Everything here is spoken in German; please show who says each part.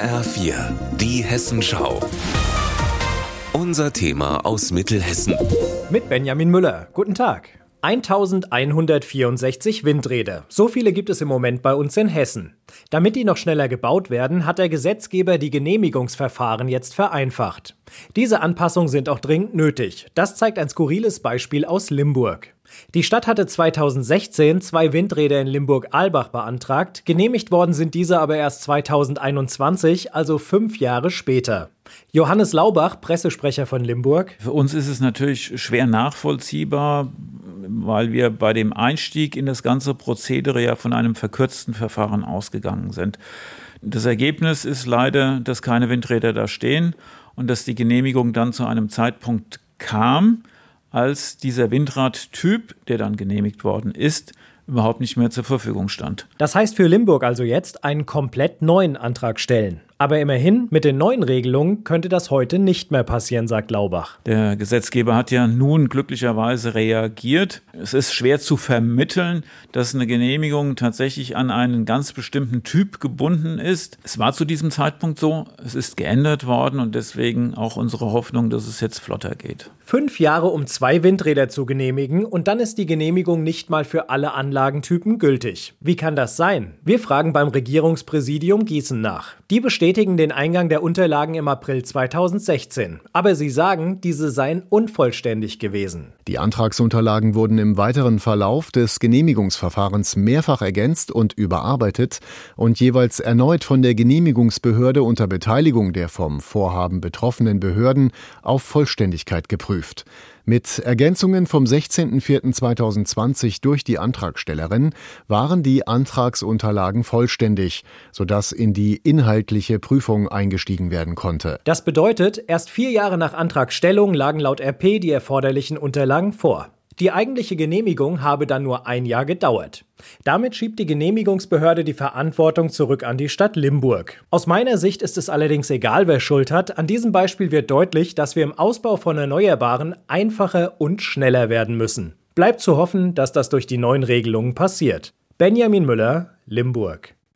Speaker 1: HR4, die Hessenschau. Unser Thema aus Mittelhessen.
Speaker 2: Mit Benjamin Müller. Guten Tag. 1164 Windräder. So viele gibt es im Moment bei uns in Hessen. Damit die noch schneller gebaut werden, hat der Gesetzgeber die Genehmigungsverfahren jetzt vereinfacht. Diese Anpassungen sind auch dringend nötig. Das zeigt ein skurriles Beispiel aus Limburg. Die Stadt hatte 2016 zwei Windräder in Limburg-Albach beantragt, genehmigt worden sind diese aber erst 2021, also fünf Jahre später. Johannes Laubach, Pressesprecher von Limburg.
Speaker 3: Für uns ist es natürlich schwer nachvollziehbar, weil wir bei dem Einstieg in das ganze Prozedere ja von einem verkürzten Verfahren ausgegangen sind. Das Ergebnis ist leider, dass keine Windräder da stehen und dass die Genehmigung dann zu einem Zeitpunkt kam, als dieser Windradtyp, der dann genehmigt worden ist, überhaupt nicht mehr zur Verfügung stand.
Speaker 2: Das heißt für Limburg also jetzt einen komplett neuen Antrag stellen. Aber immerhin, mit den neuen Regelungen könnte das heute nicht mehr passieren, sagt Laubach.
Speaker 3: Der Gesetzgeber hat ja nun glücklicherweise reagiert. Es ist schwer zu vermitteln, dass eine Genehmigung tatsächlich an einen ganz bestimmten Typ gebunden ist. Es war zu diesem Zeitpunkt so, es ist geändert worden und deswegen auch unsere Hoffnung, dass es jetzt flotter geht.
Speaker 2: Fünf Jahre, um zwei Windräder zu genehmigen und dann ist die Genehmigung nicht mal für alle Anlagentypen gültig. Wie kann das sein? Wir fragen beim Regierungspräsidium Gießen nach. Die besteht bestätigen den Eingang der Unterlagen im April 2016. Aber sie sagen, diese seien unvollständig gewesen.
Speaker 4: Die Antragsunterlagen wurden im weiteren Verlauf des Genehmigungsverfahrens mehrfach ergänzt und überarbeitet und jeweils erneut von der Genehmigungsbehörde unter Beteiligung der vom Vorhaben betroffenen Behörden auf Vollständigkeit geprüft. Mit Ergänzungen vom 16.04.2020 durch die Antragstellerin waren die Antragsunterlagen vollständig, sodass in die inhaltliche Prüfung eingestiegen werden konnte.
Speaker 2: Das bedeutet, erst vier Jahre nach Antragstellung lagen laut RP die erforderlichen Unterlagen vor. Die eigentliche Genehmigung habe dann nur ein Jahr gedauert. Damit schiebt die Genehmigungsbehörde die Verantwortung zurück an die Stadt Limburg. Aus meiner Sicht ist es allerdings egal, wer Schuld hat. An diesem Beispiel wird deutlich, dass wir im Ausbau von Erneuerbaren einfacher und schneller werden müssen. Bleibt zu hoffen, dass das durch die neuen Regelungen passiert. Benjamin Müller, Limburg.